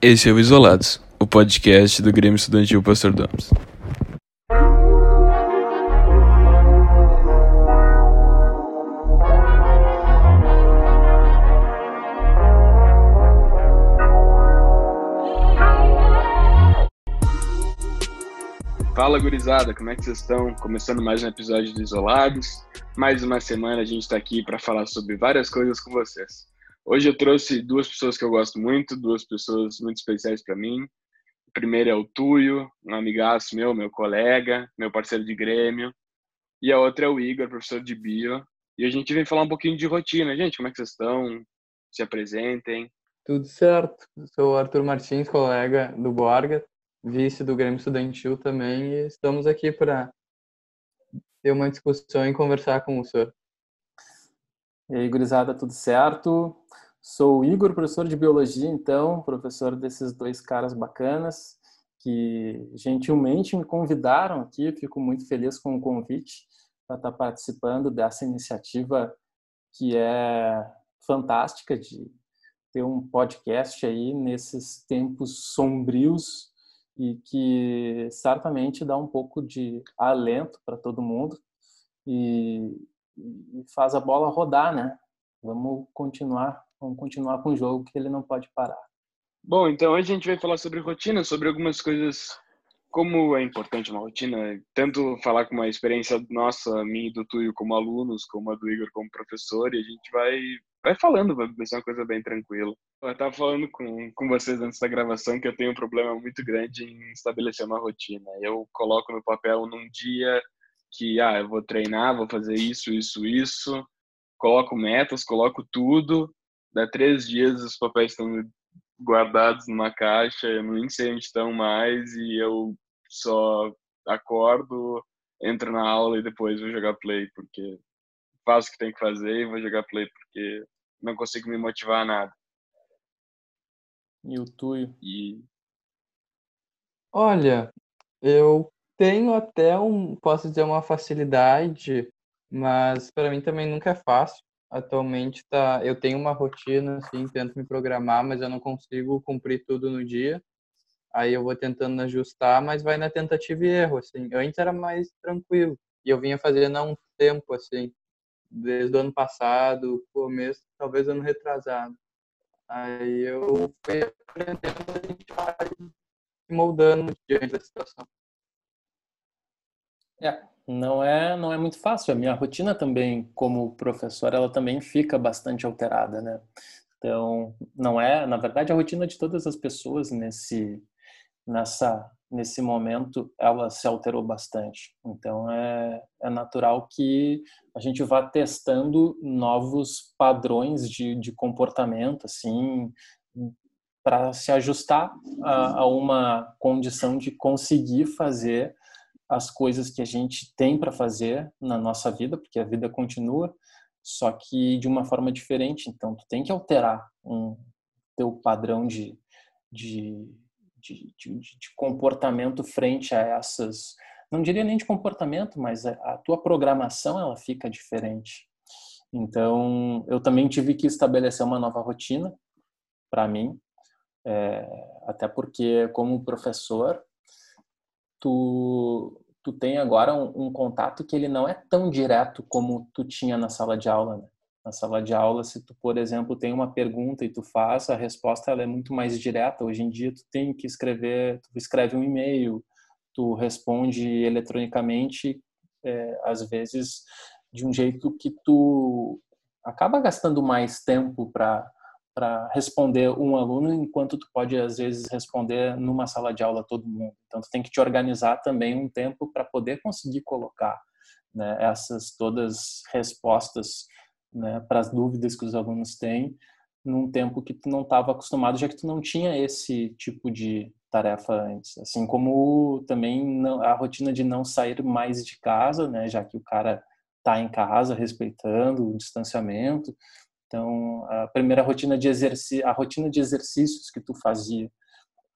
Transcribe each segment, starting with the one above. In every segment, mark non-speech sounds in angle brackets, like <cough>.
Esse é o Isolados, o podcast do Grêmio Estudantil Pastor Domes. Fala gurizada, como é que vocês estão? Começando mais um episódio do Isolados. Mais uma semana a gente está aqui para falar sobre várias coisas com vocês. Hoje eu trouxe duas pessoas que eu gosto muito, duas pessoas muito especiais para mim. O primeiro é o Tuyo, um amigaço meu, meu colega, meu parceiro de Grêmio. E a outra é o Igor, professor de Bio. E a gente vem falar um pouquinho de rotina. Gente, como é que vocês estão? Se apresentem. Tudo certo. Sou o Arthur Martins, colega do Borga, vice do Grêmio Estudantil também. E estamos aqui para ter uma discussão e conversar com o senhor. E aí, gurizada, tudo certo? Sou o Igor, professor de biologia, então, professor desses dois caras bacanas que gentilmente me convidaram aqui. Fico muito feliz com o convite para estar participando dessa iniciativa que é fantástica de ter um podcast aí nesses tempos sombrios e que certamente dá um pouco de alento para todo mundo. E e faz a bola rodar, né? Vamos continuar, vamos continuar com o jogo que ele não pode parar. Bom, então hoje a gente vai falar sobre rotina, sobre algumas coisas, como é importante uma rotina, tanto falar com uma experiência nossa, minha e do Tuyo como alunos, como a do Igor como professor, e a gente vai, vai falando, vai ser uma coisa bem tranquila. Eu estava falando com, com vocês antes da gravação que eu tenho um problema muito grande em estabelecer uma rotina. Eu coloco no papel num dia que ah, eu vou treinar, vou fazer isso, isso, isso, coloco metas, coloco tudo, dá três dias os papéis estão guardados numa caixa, eu nem sei onde estão mais e eu só acordo, entro na aula e depois vou jogar play, porque faço o que tem que fazer e vou jogar play, porque não consigo me motivar a nada. E o Tuyo? E... Olha, eu tenho até um, posso dizer, uma facilidade, mas para mim também nunca é fácil. Atualmente tá, eu tenho uma rotina, assim, tento me programar, mas eu não consigo cumprir tudo no dia. Aí eu vou tentando ajustar, mas vai na tentativa e erro, assim. Antes era mais tranquilo e eu vinha fazendo há um tempo, assim, desde o ano passado, começo, talvez ano retrasado. Aí eu fui aprendendo, a gente vai moldando diante da situação. É, não é, não é muito fácil. A minha rotina também, como professor, ela também fica bastante alterada, né? Então, não é, na verdade, a rotina de todas as pessoas nesse nessa nesse momento ela se alterou bastante. Então é, é natural que a gente vá testando novos padrões de, de comportamento, assim, para se ajustar a, a uma condição de conseguir fazer as coisas que a gente tem para fazer na nossa vida, porque a vida continua, só que de uma forma diferente. Então, tu tem que alterar um teu padrão de, de, de, de, de comportamento frente a essas, não diria nem de comportamento, mas a, a tua programação ela fica diferente. Então, eu também tive que estabelecer uma nova rotina para mim, é, até porque como professor tu, tu tem agora um, um, contato que ele não é tão direto como tu tinha na sala de aula. Né? Na sala de aula, se tu, por exemplo, tem uma pergunta e tu faz, a resposta ela é muito mais direta. Hoje em dia, tu tem que escrever, tu escreve um e-mail, tu responde eletronicamente, é, às vezes de um jeito que tu acaba gastando mais tempo para para responder um aluno, enquanto tu pode às vezes responder numa sala de aula todo mundo. Então tu tem que te organizar também um tempo para poder conseguir colocar né, essas todas respostas né, para as dúvidas que os alunos têm num tempo que tu não estava acostumado, já que tu não tinha esse tipo de tarefa antes. Assim como também a rotina de não sair mais de casa, né, já que o cara está em casa respeitando o distanciamento, então, a primeira rotina de exercício, a rotina de exercícios que tu fazia,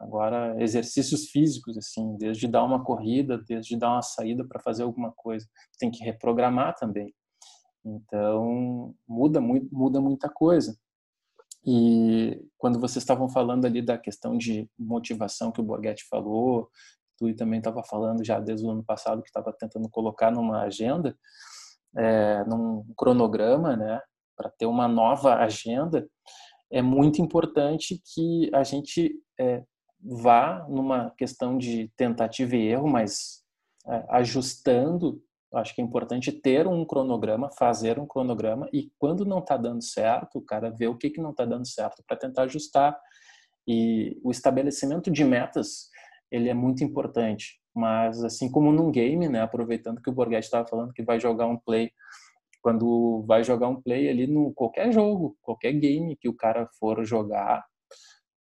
agora exercícios físicos assim, desde dar uma corrida, desde dar uma saída para fazer alguma coisa, tem que reprogramar também. Então, muda muito, muda muita coisa. E quando vocês estavam falando ali da questão de motivação que o Borghetti falou, tu também estava falando já desde o ano passado que estava tentando colocar numa agenda, é, num cronograma, né, para ter uma nova agenda, é muito importante que a gente é, vá numa questão de tentativa e erro, mas é, ajustando acho que é importante ter um cronograma, fazer um cronograma e quando não está dando certo, o cara vê o que, que não está dando certo para tentar ajustar. E o estabelecimento de metas, ele é muito importante. Mas assim como num game, né, aproveitando que o Borghetti estava falando que vai jogar um play, quando vai jogar um play ali no qualquer jogo, qualquer game que o cara for jogar,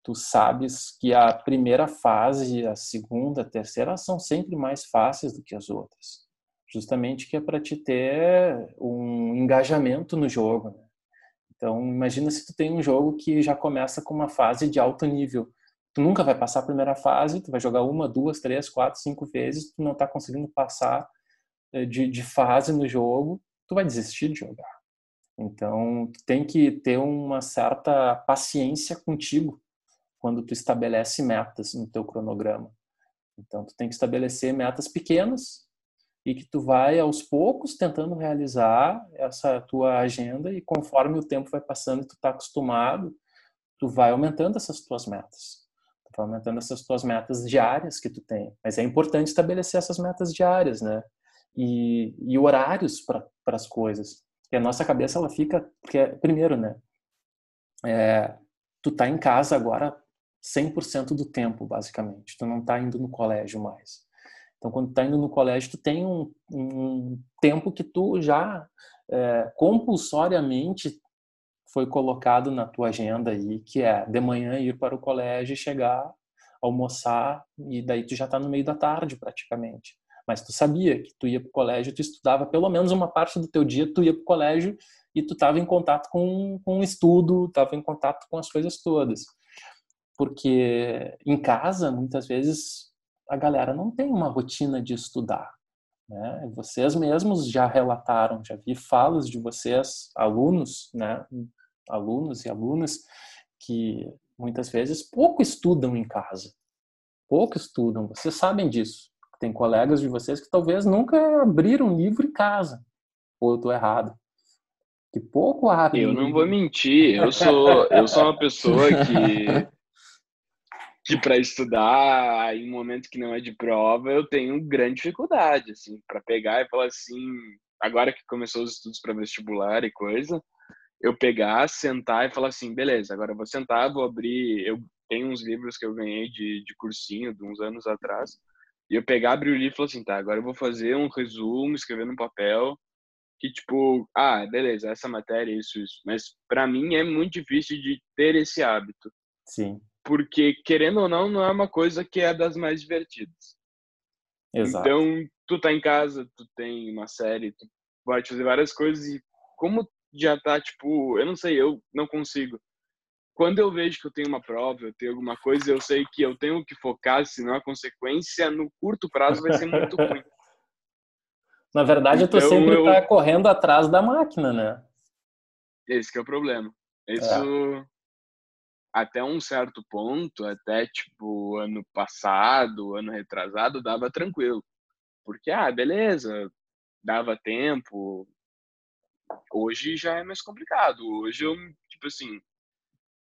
tu sabes que a primeira fase, a segunda, a terceira são sempre mais fáceis do que as outras justamente que é para te ter um engajamento no jogo. Né? Então, imagina se tu tem um jogo que já começa com uma fase de alto nível. Tu nunca vai passar a primeira fase, tu vai jogar uma, duas, três, quatro, cinco vezes, tu não está conseguindo passar eh, de, de fase no jogo, tu vai desistir de jogar. Então, tu tem que ter uma certa paciência contigo quando tu estabelece metas no teu cronograma. Então, tu tem que estabelecer metas pequenas e que tu vai aos poucos tentando realizar essa tua agenda e conforme o tempo vai passando e tu tá acostumado, tu vai aumentando essas tuas metas. Tu vai aumentando essas tuas metas diárias que tu tem. Mas é importante estabelecer essas metas diárias, né? E, e horários para as coisas. E a nossa cabeça ela fica porque primeiro, né? É, tu tá em casa agora 100% do tempo, basicamente. Tu não tá indo no colégio mais. Então, quando tá indo no colégio, tu tem um, um tempo que tu já é, compulsoriamente foi colocado na tua agenda aí, que é de manhã ir para o colégio, chegar, almoçar e daí tu já está no meio da tarde praticamente. Mas tu sabia que tu ia para o colégio, tu estudava pelo menos uma parte do teu dia, tu ia para o colégio e tu estava em contato com, com o estudo, estava em contato com as coisas todas. Porque em casa, muitas vezes, a galera não tem uma rotina de estudar. Né? Vocês mesmos já relataram, já vi falas de vocês, alunos, né? alunos e alunas, que muitas vezes pouco estudam em casa. Pouco estudam, vocês sabem disso. Tem colegas de vocês que talvez nunca abriram um livro em casa. Ou eu estou errado. Que pouco abrem. Eu não vou mentir, eu sou, eu sou uma pessoa que que para estudar em um momento que não é de prova, eu tenho grande dificuldade, assim, para pegar e falar assim, agora que começou os estudos para vestibular e coisa, eu pegar, sentar e falar assim, beleza, agora eu vou sentar, vou abrir, eu tenho uns livros que eu ganhei de, de cursinho de uns anos atrás, e eu pegar, abrir o livro e falar assim, tá, agora eu vou fazer um resumo, escrever no papel, que tipo, ah, beleza, essa matéria, isso, isso. Mas para mim é muito difícil de ter esse hábito. Sim porque querendo ou não, não é uma coisa que é das mais divertidas. Exato. Então, tu tá em casa, tu tem uma série, tu pode fazer várias coisas e como já tá, tipo, eu não sei, eu não consigo. Quando eu vejo que eu tenho uma prova, eu tenho alguma coisa, eu sei que eu tenho que focar, senão a consequência no curto prazo vai ser muito <laughs> ruim. Na verdade, então, tu sempre eu... tá correndo atrás da máquina, né? Esse é o problema. Isso é até um certo ponto, até tipo ano passado, ano retrasado, dava tranquilo. Porque, ah, beleza, dava tempo. Hoje já é mais complicado. Hoje eu, tipo assim,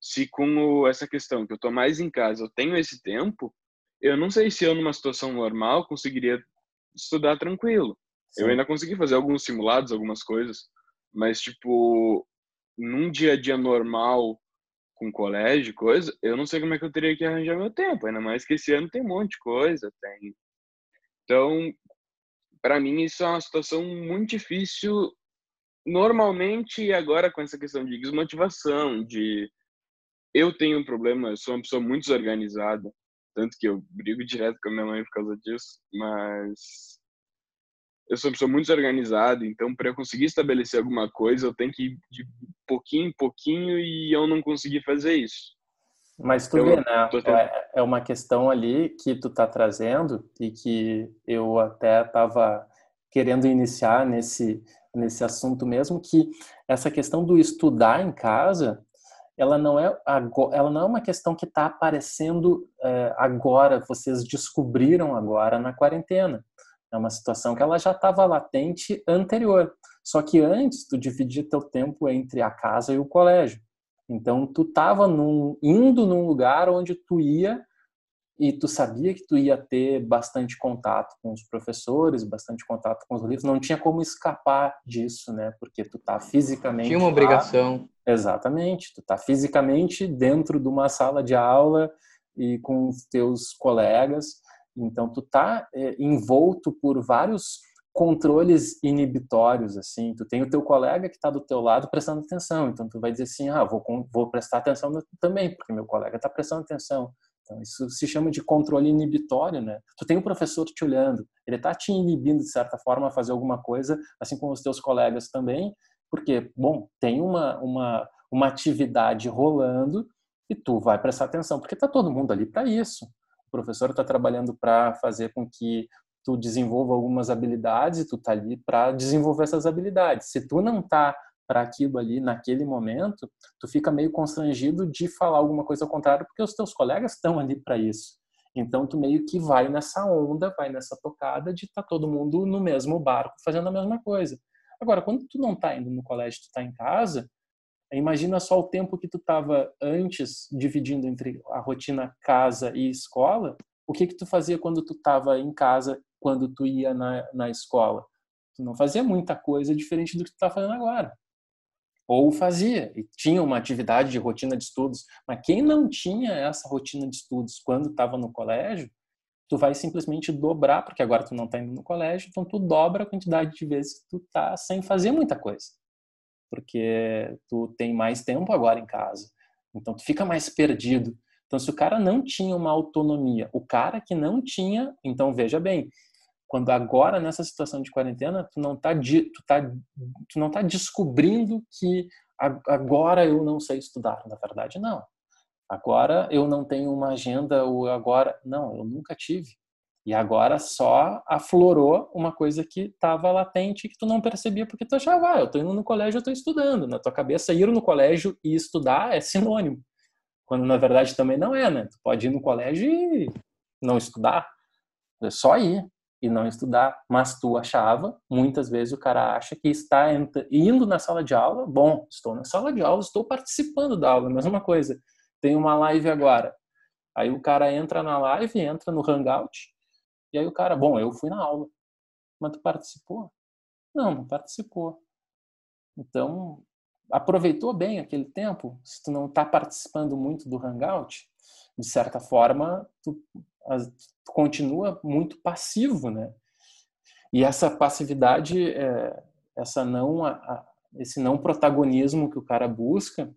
se com essa questão que eu tô mais em casa, eu tenho esse tempo, eu não sei se eu numa situação normal conseguiria estudar tranquilo. Sim. Eu ainda consegui fazer alguns simulados, algumas coisas, mas tipo, num dia a dia normal, com colégio, coisa, eu não sei como é que eu teria que arranjar meu tempo, ainda mais que esse ano tem um monte de coisa, tem. Então, para mim isso é uma situação muito difícil normalmente agora com essa questão de desmotivação, de eu tenho um problema, eu sou uma pessoa muito desorganizada, tanto que eu brigo direto com a minha mãe por causa disso, mas eu sou uma pessoa muito desorganizada, então para eu conseguir estabelecer alguma coisa, eu tenho que ir de pouquinho em pouquinho e eu não consegui fazer isso. Mas tu eu vê, né? É, é uma questão ali que tu tá trazendo e que eu até tava querendo iniciar nesse nesse assunto mesmo que essa questão do estudar em casa ela não é ela não é uma questão que está aparecendo é, agora, vocês descobriram agora na quarentena. É uma situação que ela já estava latente anterior. Só que antes tu dividia teu tempo entre a casa e o colégio. Então tu estava indo num lugar onde tu ia e tu sabia que tu ia ter bastante contato com os professores, bastante contato com os livros, não tinha como escapar disso, né? Porque tu tá fisicamente Tinha uma obrigação. Lá. Exatamente, tu tá fisicamente dentro de uma sala de aula e com os teus colegas, então tu tá é, envolto por vários controles inibitórios assim tu tem o teu colega que está do teu lado prestando atenção então tu vai dizer assim ah vou vou prestar atenção também porque meu colega está prestando atenção então, isso se chama de controle inibitório, né? Tu tem um professor te olhando, ele está te inibindo, de certa forma, a fazer alguma coisa, assim como os teus colegas também, porque, bom, tem uma, uma, uma atividade rolando e tu vai prestar atenção, porque está todo mundo ali para isso. O professor está trabalhando para fazer com que tu desenvolva algumas habilidades e tu tá ali para desenvolver essas habilidades. Se tu não tá para aquilo ali naquele momento, tu fica meio constrangido de falar alguma coisa ao contrário, porque os teus colegas estão ali para isso. Então tu meio que vai nessa onda, vai nessa tocada de estar tá todo mundo no mesmo barco fazendo a mesma coisa. Agora, quando tu não tá indo no colégio, tu tá em casa, imagina só o tempo que tu tava antes dividindo entre a rotina casa e escola, o que que tu fazia quando tu tava em casa, quando tu ia na, na escola? Tu não fazia muita coisa diferente do que tu tá fazendo agora ou fazia e tinha uma atividade de rotina de estudos. Mas quem não tinha essa rotina de estudos quando estava no colégio, tu vai simplesmente dobrar, porque agora tu não está indo no colégio, então tu dobra a quantidade de vezes que tu tá sem fazer muita coisa. Porque tu tem mais tempo agora em casa. Então tu fica mais perdido. Então se o cara não tinha uma autonomia, o cara que não tinha, então veja bem, quando agora nessa situação de quarentena tu não está tu tá, tu não tá descobrindo que agora eu não sei estudar na verdade não agora eu não tenho uma agenda ou agora não eu nunca tive e agora só aflorou uma coisa que estava latente que tu não percebia porque tu achava, ah, eu estou indo no colégio, eu estou estudando. Na tua cabeça, ir no colégio e estudar é sinônimo. Quando na verdade também não é, né? Tu pode ir no colégio e não estudar. É só ir e não estudar, mas tu achava, muitas vezes o cara acha que está indo na sala de aula, bom, estou na sala de aula, estou participando da aula, mesma coisa. Tem uma live agora. Aí o cara entra na live, entra no Hangout, e aí o cara, bom, eu fui na aula. Mas tu participou? Não, não participou. Então, aproveitou bem aquele tempo? Se tu não está participando muito do Hangout, de certa forma, tu continua muito passivo, né? E essa passividade, é, essa não, esse não protagonismo que o cara busca,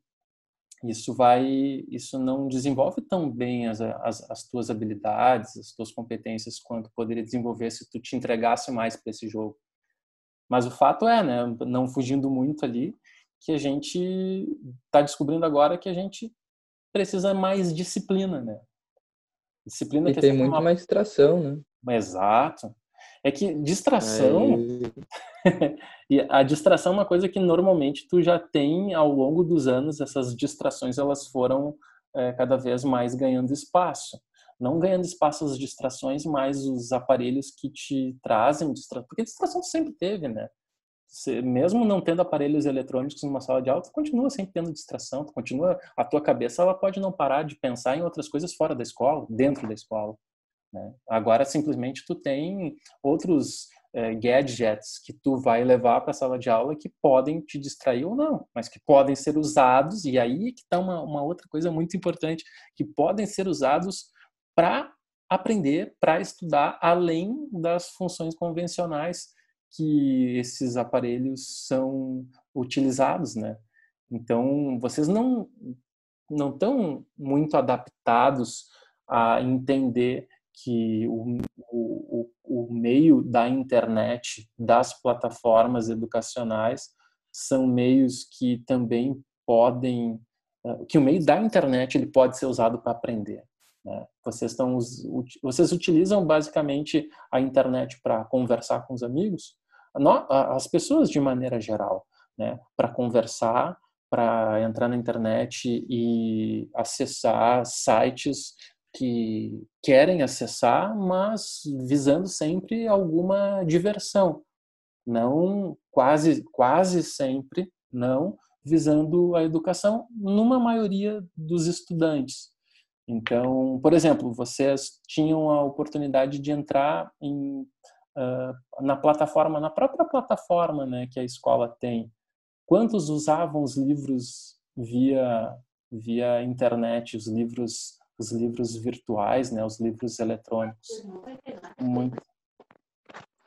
isso vai, isso não desenvolve tão bem as, as, as tuas habilidades, as tuas competências quanto poderia desenvolver se tu te entregasse mais para esse jogo. Mas o fato é, né, não fugindo muito ali, que a gente está descobrindo agora que a gente precisa mais disciplina, né? Disciplina e tem muito uma... mais distração, né? Exato. É que distração. <laughs> e a distração é uma coisa que normalmente tu já tem ao longo dos anos, essas distrações elas foram é, cada vez mais ganhando espaço. Não ganhando espaço as distrações, mas os aparelhos que te trazem distração. Porque distração sempre teve, né? Você, mesmo não tendo aparelhos eletrônicos numa sala de aula, tu continua sempre tendo distração, tu continua, a tua cabeça ela pode não parar de pensar em outras coisas fora da escola, dentro da escola. Né? Agora simplesmente tu tem outros é, gadgets que tu vai levar para a sala de aula que podem te distrair ou não, mas que podem ser usados e aí que está uma, uma outra coisa muito importante que podem ser usados para aprender, para estudar além das funções convencionais que esses aparelhos são utilizados, né? Então, vocês não não estão muito adaptados a entender que o, o, o meio da internet, das plataformas educacionais, são meios que também podem, eh, que o meio da internet ele pode ser usado para aprender. Né? Vocês, estão, vocês utilizam basicamente a internet para conversar com os amigos, as pessoas de maneira geral, né? para conversar, para entrar na internet e acessar sites que querem acessar, mas visando sempre alguma diversão, não quase quase sempre não visando a educação numa maioria dos estudantes. Então, por exemplo, vocês tinham a oportunidade de entrar em, uh, na plataforma, na própria plataforma né, que a escola tem. Quantos usavam os livros via via internet, os livros os livros virtuais, né, os livros eletrônicos? Muito,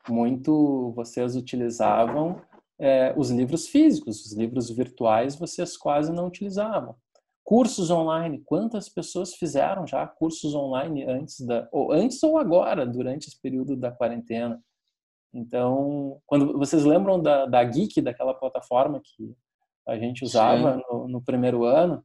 muito vocês utilizavam é, os livros físicos, os livros virtuais vocês quase não utilizavam. Cursos online, quantas pessoas fizeram já cursos online antes da ou antes ou agora, durante esse período da quarentena? Então, quando vocês lembram da, da Geek, daquela plataforma que a gente usava no, no, primeiro ano,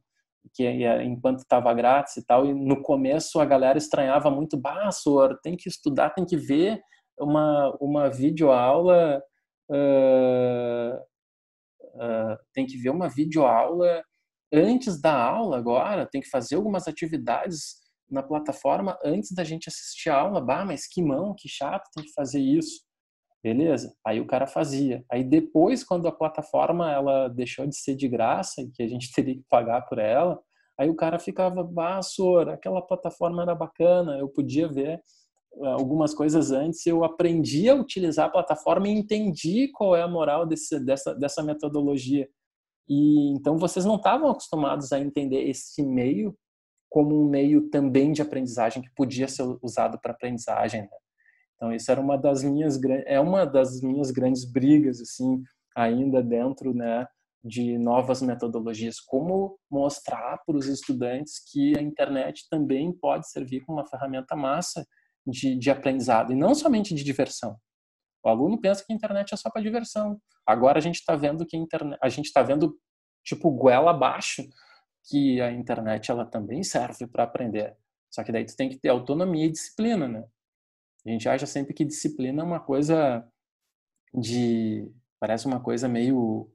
que enquanto estava grátis e tal, e no começo a galera estranhava muito, bah, Sor, tem que estudar, tem que ver uma, uma videoaula, uh, uh, tem que ver uma videoaula antes da aula agora, tem que fazer algumas atividades na plataforma antes da gente assistir a aula. Bah, mas que mão, que chato, tem que fazer isso. Beleza? Aí o cara fazia. Aí depois, quando a plataforma ela deixou de ser de graça e que a gente <laughs> teria que pagar por ela, aí o cara ficava, bah, Sor, aquela plataforma era bacana, eu podia ver eh, algumas coisas antes, eu aprendi a utilizar a plataforma e entendi qual é a moral desse, dessa, dessa metodologia. E então vocês não estavam acostumados a entender esse meio como um meio também de aprendizagem que podia ser usado para aprendizagem. Né? Então isso era uma das minhas é uma das minhas grandes brigas assim ainda dentro, né, de novas metodologias, como mostrar para os estudantes que a internet também pode servir como uma ferramenta massa de, de aprendizado e não somente de diversão. O aluno pensa que a internet é só para diversão. Agora a gente está vendo que a internet, a gente está vendo tipo goela abaixo que a internet ela também serve para aprender. Só que daí tu tem que ter autonomia e disciplina, né? A gente acha sempre que disciplina é uma coisa de parece uma coisa meio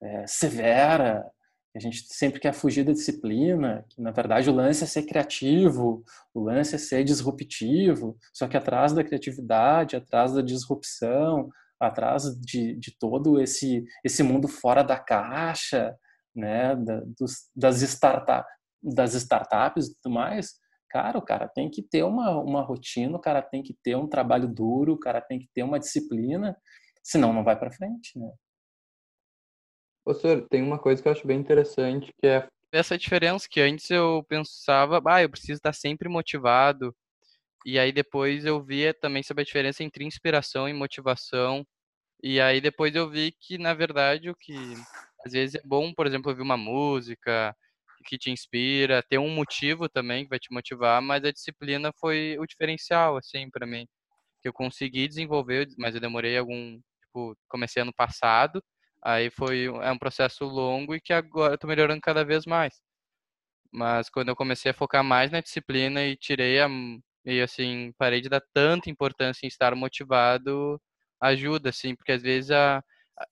é, severa. A gente sempre quer fugir da disciplina, que na verdade o lance é ser criativo, o lance é ser disruptivo, só que atrás da criatividade, atrás da disrupção, atrás de, de todo esse, esse mundo fora da caixa, né, da, dos, das, startup, das startups e tudo mais, cara, o cara tem que ter uma, uma rotina, o cara tem que ter um trabalho duro, o cara tem que ter uma disciplina, senão não vai para frente, né? Professor, tem uma coisa que eu acho bem interessante, que é essa diferença que antes eu pensava, ah, eu preciso estar sempre motivado, e aí depois eu via também sobre a diferença entre inspiração e motivação, e aí depois eu vi que, na verdade, o que às vezes é bom, por exemplo, ouvir uma música que te inspira, ter um motivo também que vai te motivar, mas a disciplina foi o diferencial, assim, para mim. Que eu consegui desenvolver, mas eu demorei algum, tipo, comecei ano passado, aí foi é um processo longo e que agora eu tô melhorando cada vez mais. Mas quando eu comecei a focar mais na disciplina e tirei a e assim, parei de dar tanta importância em estar motivado, ajuda assim, porque às vezes a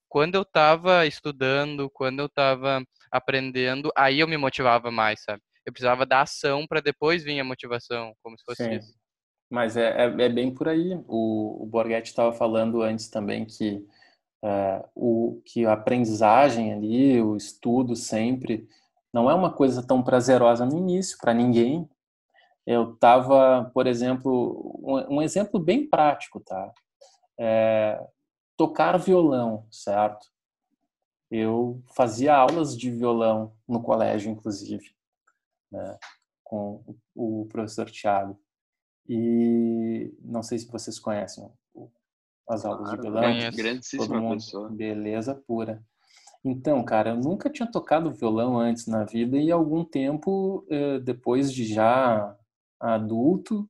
quando eu estava estudando, quando eu estava aprendendo, aí eu me motivava mais, sabe? Eu precisava da ação para depois vir a motivação, como se fosse Sim. isso. Mas é, é, é, bem por aí. O, o Borghetti estava falando antes também que, o, que a aprendizagem ali, o estudo sempre, não é uma coisa tão prazerosa no início para ninguém. Eu estava, por exemplo, um, um, exemplo bem prático, tá? É, tocar violão, certo? Eu fazia aulas de violão no colégio, inclusive, né, com o professor Tiago. E não sei se vocês conhecem as aulas claro, de violão. Todo mundo, beleza pura. Então, cara, eu nunca tinha tocado violão antes na vida e algum tempo eh, depois de já adulto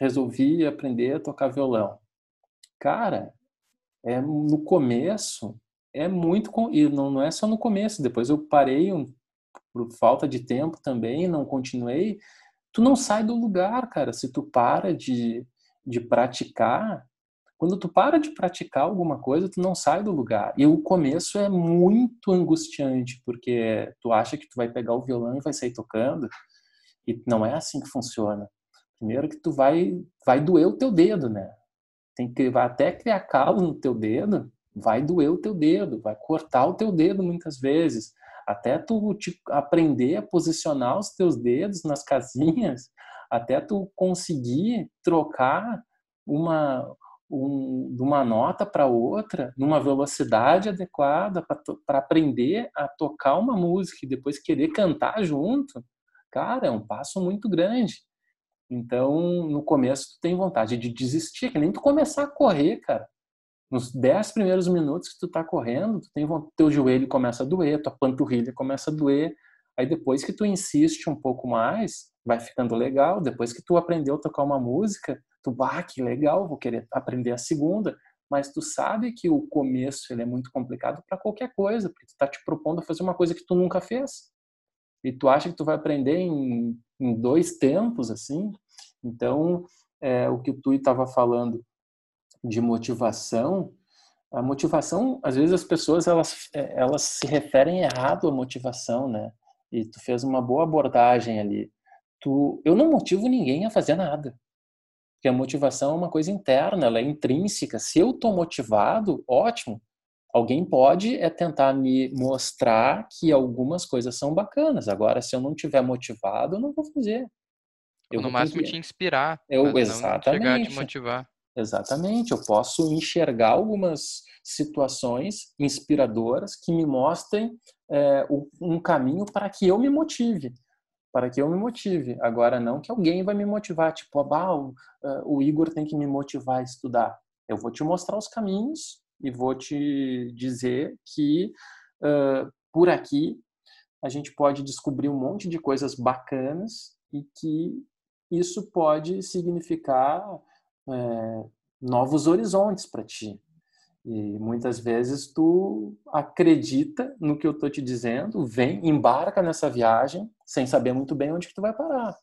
resolvi aprender a tocar violão. Cara, é, no começo é muito e não, não é só no começo depois eu parei um, por falta de tempo também não continuei tu não sai do lugar cara se tu para de, de praticar Quando tu para de praticar alguma coisa, tu não sai do lugar. E o começo é muito angustiante, porque tu acha que tu vai pegar o violão e vai sair tocando, e não é assim que funciona. Primeiro que tu vai vai doer o teu dedo, né? Tem que vai até criar calo no teu dedo, vai doer o teu dedo, vai cortar o teu dedo muitas vezes, até tu te, aprender a posicionar os teus dedos nas casinhas, até tu conseguir trocar uma um, de uma nota para outra numa velocidade adequada para aprender a tocar uma música e depois querer cantar junto, cara, é um passo muito grande. Então, no começo, tu tem vontade de desistir, que nem tu começar a correr, cara. Nos dez primeiros minutos que tu tá correndo, tu tem teu joelho começa a doer, tua panturrilha começa a doer. Aí depois que tu insiste um pouco mais, vai ficando legal. Depois que tu aprendeu a tocar uma música, tu, bah, que legal, vou querer aprender a segunda. Mas tu sabe que o começo ele é muito complicado para qualquer coisa, porque tu tá te propondo a fazer uma coisa que tu nunca fez. E tu acha que tu vai aprender em, em dois tempos, assim? Então, é, o que o Tui estava falando de motivação, a motivação, às vezes as pessoas elas, é, elas se referem errado à motivação, né? E tu fez uma boa abordagem ali. Tu, eu não motivo ninguém a fazer nada. Porque a motivação é uma coisa interna, ela é intrínseca. Se eu estou motivado, ótimo. Alguém pode é tentar me mostrar que algumas coisas são bacanas. Agora, se eu não tiver motivado, eu não vou fazer. Eu no máximo te inspirar. Eu, exatamente. Não chegar a te motivar. Exatamente, eu posso enxergar algumas situações inspiradoras que me mostrem é, um caminho para que eu me motive, para que eu me motive. Agora, não que alguém vai me motivar, tipo, ah, o, uh, o Igor tem que me motivar a estudar. Eu vou te mostrar os caminhos e vou te dizer que uh, por aqui a gente pode descobrir um monte de coisas bacanas e que isso pode significar é, novos horizontes para ti. E muitas vezes tu acredita no que eu estou te dizendo, vem, embarca nessa viagem sem saber muito bem onde que tu vai parar,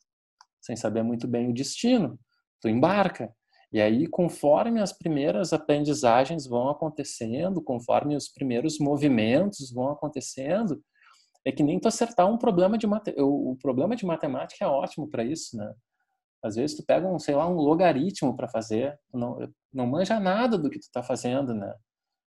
sem saber muito bem o destino. Tu embarca. E aí, conforme as primeiras aprendizagens vão acontecendo, conforme os primeiros movimentos vão acontecendo, é que nem tu acertar um problema de matemática. O problema de matemática é ótimo para isso, né? Às vezes tu pega um, sei lá, um logaritmo para fazer, não, não manja nada do que tu está fazendo, né?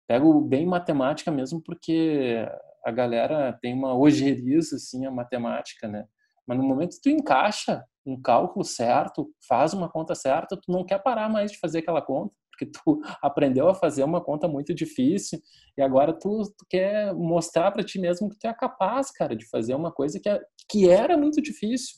Pego bem matemática mesmo porque a galera tem uma ojeriza assim a matemática, né? Mas no momento que tu encaixa um cálculo certo, faz uma conta certa, tu não quer parar mais de fazer aquela conta, porque tu <laughs> aprendeu a fazer uma conta muito difícil e agora tu, tu quer mostrar para ti mesmo que tu é capaz, cara, de fazer uma coisa que, é, que era muito difícil.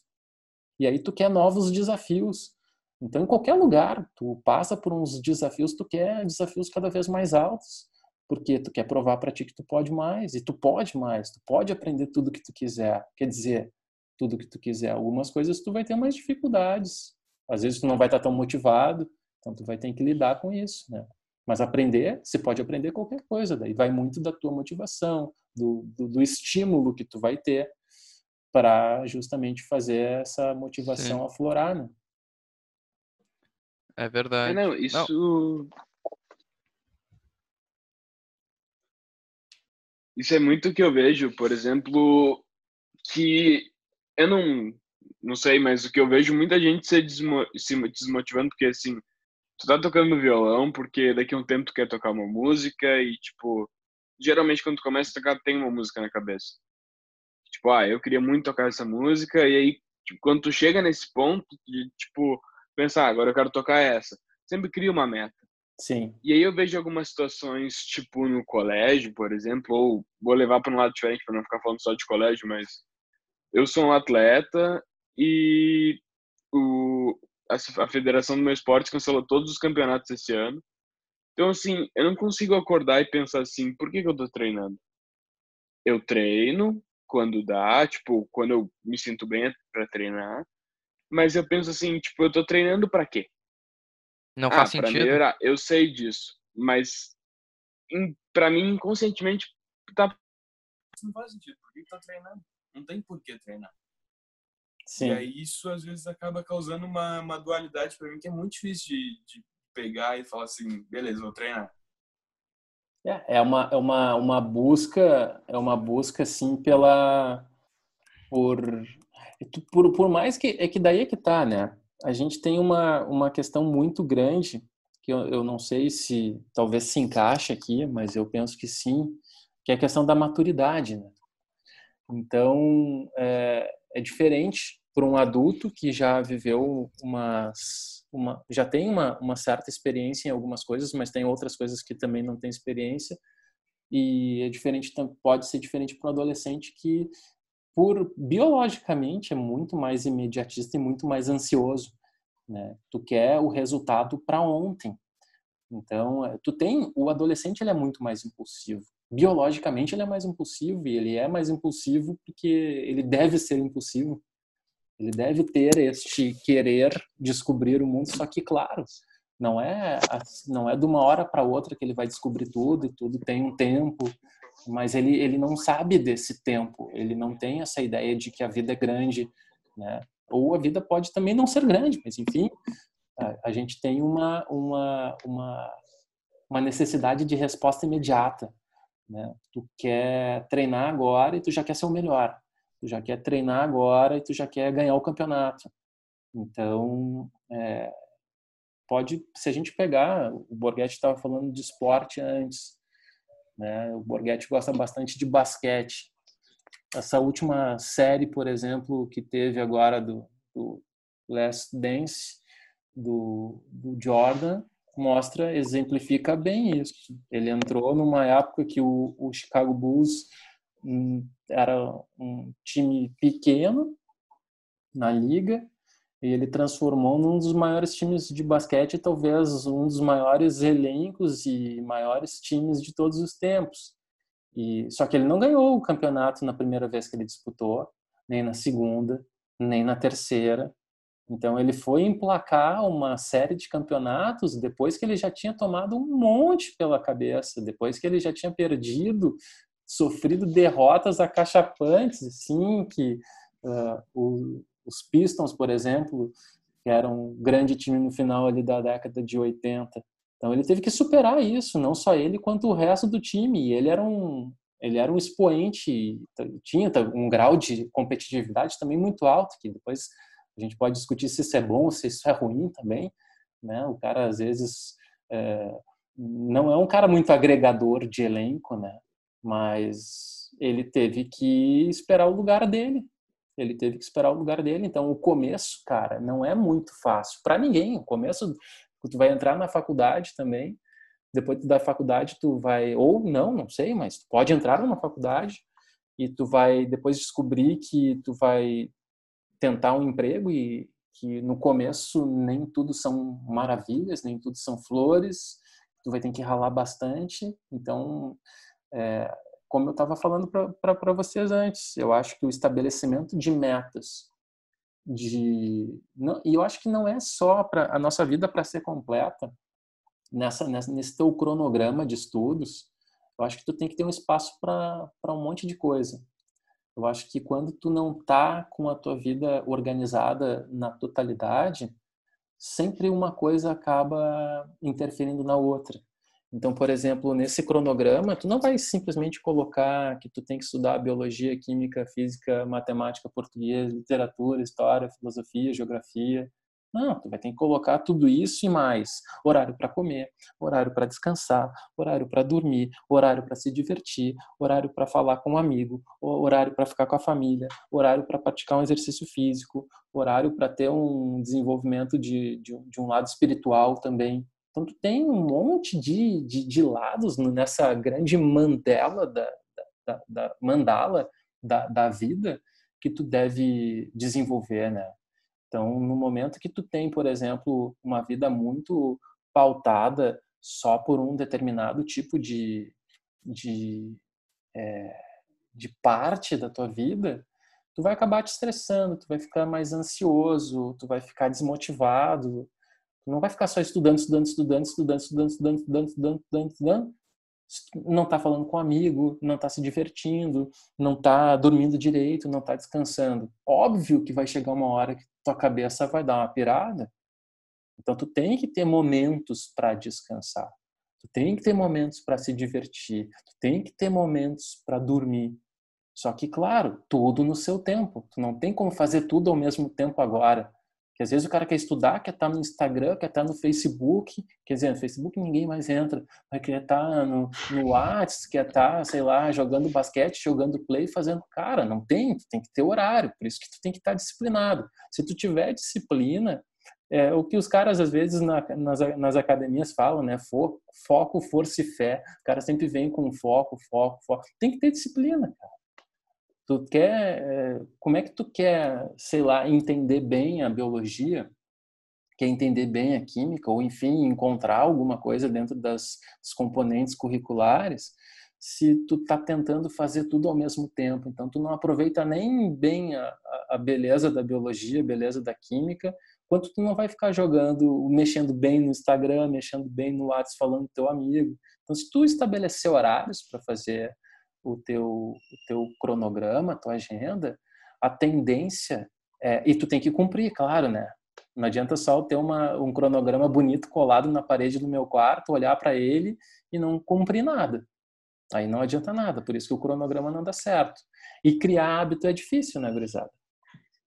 E aí tu quer novos desafios. Então, em qualquer lugar, tu passa por uns desafios, tu quer desafios cada vez mais altos, porque tu quer provar para ti que tu pode mais, e tu pode mais, tu pode aprender tudo que tu quiser. Quer dizer, tudo que tu quiser. Algumas coisas tu vai ter mais dificuldades. Às vezes tu não vai estar tão motivado, então tu vai ter que lidar com isso, né? Mas aprender, você pode aprender qualquer coisa, daí vai muito da tua motivação, do, do, do estímulo que tu vai ter para justamente fazer essa motivação Sim. aflorar, né? É verdade. É, não, isso. Não. Isso é muito que eu vejo, por exemplo, que eu não, não sei, mas o que eu vejo muita gente se, desmo, se desmotivando porque assim, tu tá tocando violão porque daqui a um tempo tu quer tocar uma música e tipo, geralmente quando tu começa a tocar tem uma música na cabeça. Tipo, ah, eu queria muito tocar essa música, e aí, tipo, quando tu chega nesse ponto de, tipo, pensar, ah, agora eu quero tocar essa, sempre cria uma meta. Sim. E aí eu vejo algumas situações, tipo, no colégio, por exemplo, ou vou levar para um lado diferente para não ficar falando só de colégio, mas eu sou um atleta e o, a, a federação do meu esporte cancelou todos os campeonatos esse ano. Então, assim, eu não consigo acordar e pensar assim, por que, que eu tô treinando? Eu treino, quando dá, tipo, quando eu me sinto bem para treinar. Mas eu penso assim, tipo, eu tô treinando para quê? Não ah, faz sentido. melhorar. Eu sei disso, mas para mim inconscientemente tá não faz sentido, por que tá treinando? Não tem por que treinar. Sim. E aí isso às vezes acaba causando uma, uma dualidade para mim que é muito difícil de, de pegar e falar assim, beleza, vou treinar. É, é uma, é uma, uma busca, é uma busca assim pela por por, por mais que é que daí é que tá, né? A gente tem uma, uma questão muito grande que eu, eu não sei se talvez se encaixe aqui, mas eu penso que sim, que é a questão da maturidade, né? Então é, é diferente para um adulto que já viveu umas uma, já tem uma, uma certa experiência em algumas coisas, mas tem outras coisas que também não tem experiência. E é diferente, pode ser diferente para um adolescente que, por biologicamente, é muito mais imediatista e muito mais ansioso. Né? Tu quer o resultado para ontem. Então, é, tu tem o adolescente ele é muito mais impulsivo. Biologicamente ele é mais impulsivo e ele é mais impulsivo porque ele deve ser impulsivo ele deve ter este querer descobrir o mundo, só que claro, não é não é de uma hora para outra que ele vai descobrir tudo e tudo tem um tempo, mas ele ele não sabe desse tempo, ele não tem essa ideia de que a vida é grande, né? Ou a vida pode também não ser grande, mas enfim, a, a gente tem uma uma uma uma necessidade de resposta imediata, né? Tu quer treinar agora e tu já quer ser o melhor tu já quer treinar agora e tu já quer ganhar o campeonato. Então, é, pode, se a gente pegar, o Borghetti estava falando de esporte antes, né? O Borghetti gosta bastante de basquete. Essa última série, por exemplo, que teve agora do, do Last Dance do, do Jordan, mostra, exemplifica bem isso. Ele entrou numa época que o, o Chicago Bulls era um time pequeno na liga e ele transformou num dos maiores times de basquete, talvez um dos maiores elencos e maiores times de todos os tempos. E só que ele não ganhou o campeonato na primeira vez que ele disputou, nem na segunda, nem na terceira. Então ele foi emplacar uma série de campeonatos depois que ele já tinha tomado um monte pela cabeça, depois que ele já tinha perdido sofrido derrotas acachapantes, assim, que uh, o, os Pistons, por exemplo, que eram um grande time no final ali da década de 80. Então ele teve que superar isso, não só ele quanto o resto do time. E ele era um ele era um expoente, tinha um grau de competitividade também muito alto, que depois a gente pode discutir se isso é bom se isso é ruim também, né? O cara às vezes é, não é um cara muito agregador de elenco, né? mas ele teve que esperar o lugar dele. Ele teve que esperar o lugar dele. Então, o começo, cara, não é muito fácil para ninguém. O começo, tu vai entrar na faculdade também. Depois da faculdade, tu vai ou não, não sei, mas tu pode entrar numa faculdade e tu vai depois descobrir que tu vai tentar um emprego e que no começo nem tudo são maravilhas, nem tudo são flores. Tu vai ter que ralar bastante. Então, é, como eu estava falando para vocês antes, eu acho que o estabelecimento de metas, de não, e eu acho que não é só para a nossa vida para ser completa nessa, nessa nesse teu cronograma de estudos, eu acho que tu tem que ter um espaço para um monte de coisa. Eu acho que quando tu não tá com a tua vida organizada na totalidade, sempre uma coisa acaba interferindo na outra. Então, por exemplo, nesse cronograma, tu não vai simplesmente colocar que tu tem que estudar biologia, química, física, matemática, português, literatura, história, filosofia, geografia. Não, tu vai ter que colocar tudo isso e mais. Horário para comer, horário para descansar, horário para dormir, horário para se divertir, horário para falar com um amigo, horário para ficar com a família, horário para praticar um exercício físico, horário para ter um desenvolvimento de, de, de um lado espiritual também. Então, tu tem um monte de, de, de lados nessa grande mandala da, da, da mandala da, da vida que tu deve desenvolver, né? Então, no momento que tu tem, por exemplo, uma vida muito pautada só por um determinado tipo de, de, é, de parte da tua vida, tu vai acabar te estressando, tu vai ficar mais ansioso, tu vai ficar desmotivado, não vai ficar só estudando, estudando, estudando, estudando, estudando, estudando, estudando, estudando, estudando, estudando. Não está falando com um amigo, não está se divertindo, não está dormindo direito, não está descansando. Óbvio que vai chegar uma hora que tua cabeça vai dar uma pirada Então tu tem que ter momentos para descansar. Tu tem que ter momentos para se divertir, tu tem que ter momentos para dormir. Só que, claro, tudo no seu tempo. Tu não tem como fazer tudo ao mesmo tempo agora. Que às vezes o cara quer estudar, quer estar tá no Instagram, quer estar tá no Facebook. Quer dizer, no Facebook ninguém mais entra. Mas quer estar tá no, no WhatsApp, quer estar, sei lá, jogando basquete, jogando play, fazendo. Cara, não tem. Tu tem que ter horário. Por isso que tu tem que estar disciplinado. Se tu tiver disciplina, é, o que os caras às vezes na, nas, nas academias falam, né? Foco, força e fé. O cara sempre vem com foco, foco, foco. Tem que ter disciplina, cara. Tu quer, é, como é que tu quer, sei lá, entender bem a biologia? Quer entender bem a química ou enfim encontrar alguma coisa dentro das, dos componentes curriculares? se tu tá tentando fazer tudo ao mesmo tempo. Então, tu não aproveita nem bem a, a beleza da biologia, a beleza da química, quanto tu não vai ficar jogando, mexendo bem no Instagram, mexendo bem no WhatsApp, falando com teu amigo. Então, se tu estabelecer horários para fazer o teu, o teu cronograma, a tua agenda, a tendência é, e tu tem que cumprir, claro, né? Não adianta só ter uma, um cronograma bonito colado na parede do meu quarto, olhar para ele e não cumprir nada. Aí não adianta nada, por isso que o cronograma não dá certo. E criar hábito é difícil, né, gurizada?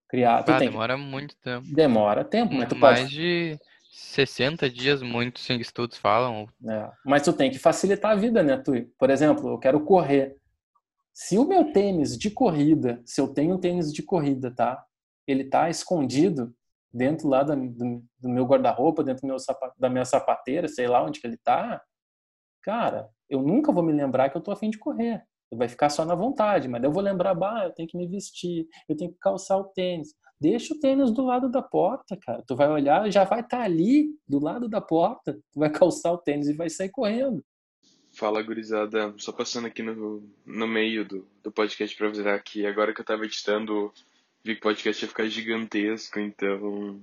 Criar, ah, demora que... muito tempo. Demora tempo, mas tu Mais pode... de 60 dias, muitos estudos falam. É. Mas tu tem que facilitar a vida, né, tu? Por exemplo, eu quero correr. Se o meu tênis de corrida, se eu tenho um tênis de corrida, tá? Ele tá escondido dentro lá do, do, meu guarda-roupa, dentro meu da minha sapateira, sei lá onde que ele tá. Cara, eu nunca vou me lembrar que eu tô afim de correr vai ficar só na vontade, mas eu vou lembrar, bah, eu tenho que me vestir, eu tenho que calçar o tênis. Deixa o tênis do lado da porta, cara. Tu vai olhar, já vai estar tá ali, do lado da porta. Tu vai <laughs> calçar o tênis e vai sair correndo. Fala, gurizada. Só passando aqui no, no meio do, do podcast pra avisar que agora que eu tava editando, vi que o podcast ia ficar gigantesco, então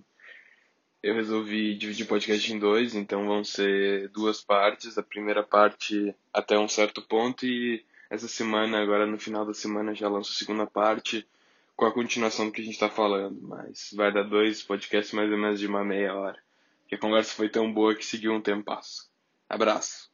eu resolvi dividir o podcast em dois, então vão ser duas partes. A primeira parte até um certo ponto e essa semana, agora no final da semana, já lanço a segunda parte com a continuação do que a gente está falando. Mas vai dar dois podcasts mais ou menos de uma meia hora. Que a conversa foi tão boa que seguiu um tempo. Abraço.